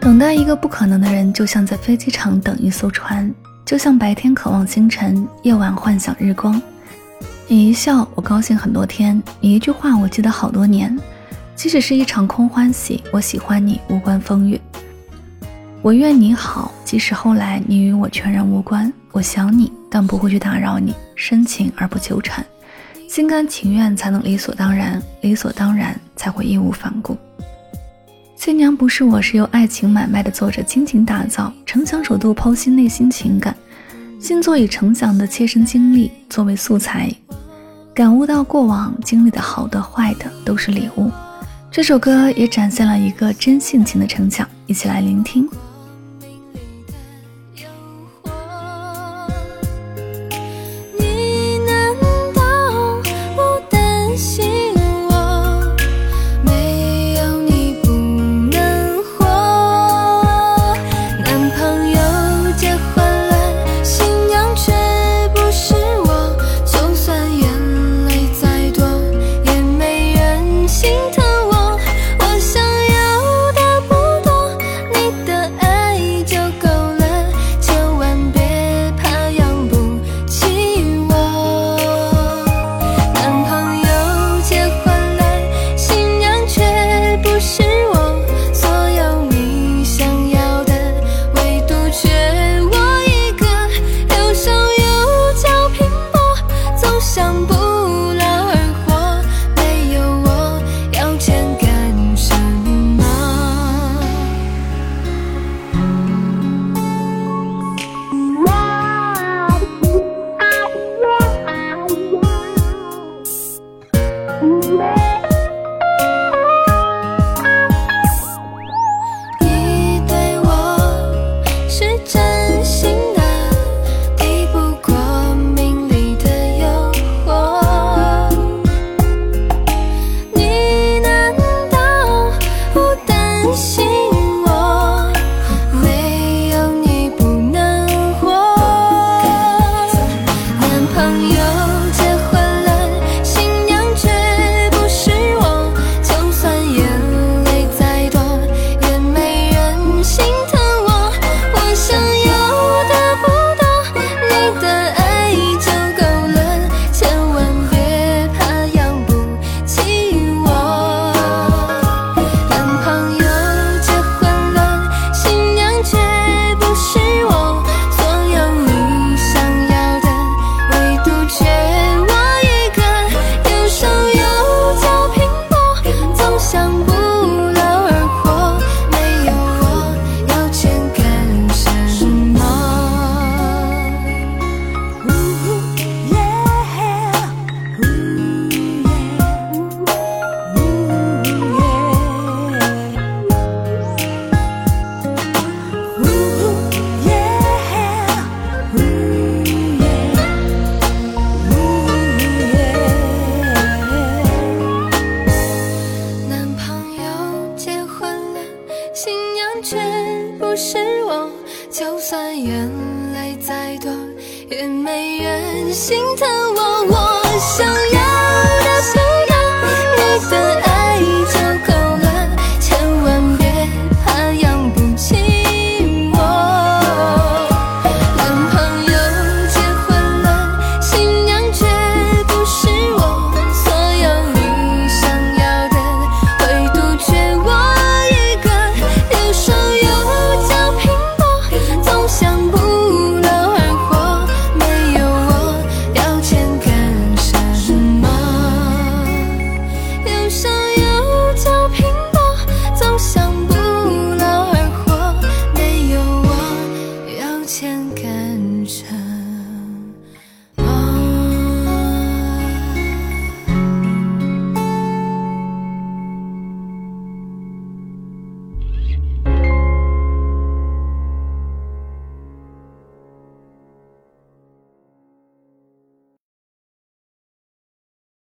等待一个不可能的人，就像在飞机场等一艘船，就像白天渴望星辰，夜晚幻想日光。你一笑，我高兴很多天；你一句话，我记得好多年。即使是一场空欢喜，我喜欢你，无关风月。我愿你好，即使后来你与我全然无关。我想你，但不会去打扰你，深情而不纠缠，心甘情愿才能理所当然，理所当然才会义无反顾。新娘不是我，是由爱情买卖的作者倾情打造。成想首度剖析内心情感，新作以成想的切身经历作为素材，感悟到过往经历的好的坏的都是礼物。这首歌也展现了一个真性情的成想，一起来聆听。却不是我就算眼泪再多，也没人心疼我。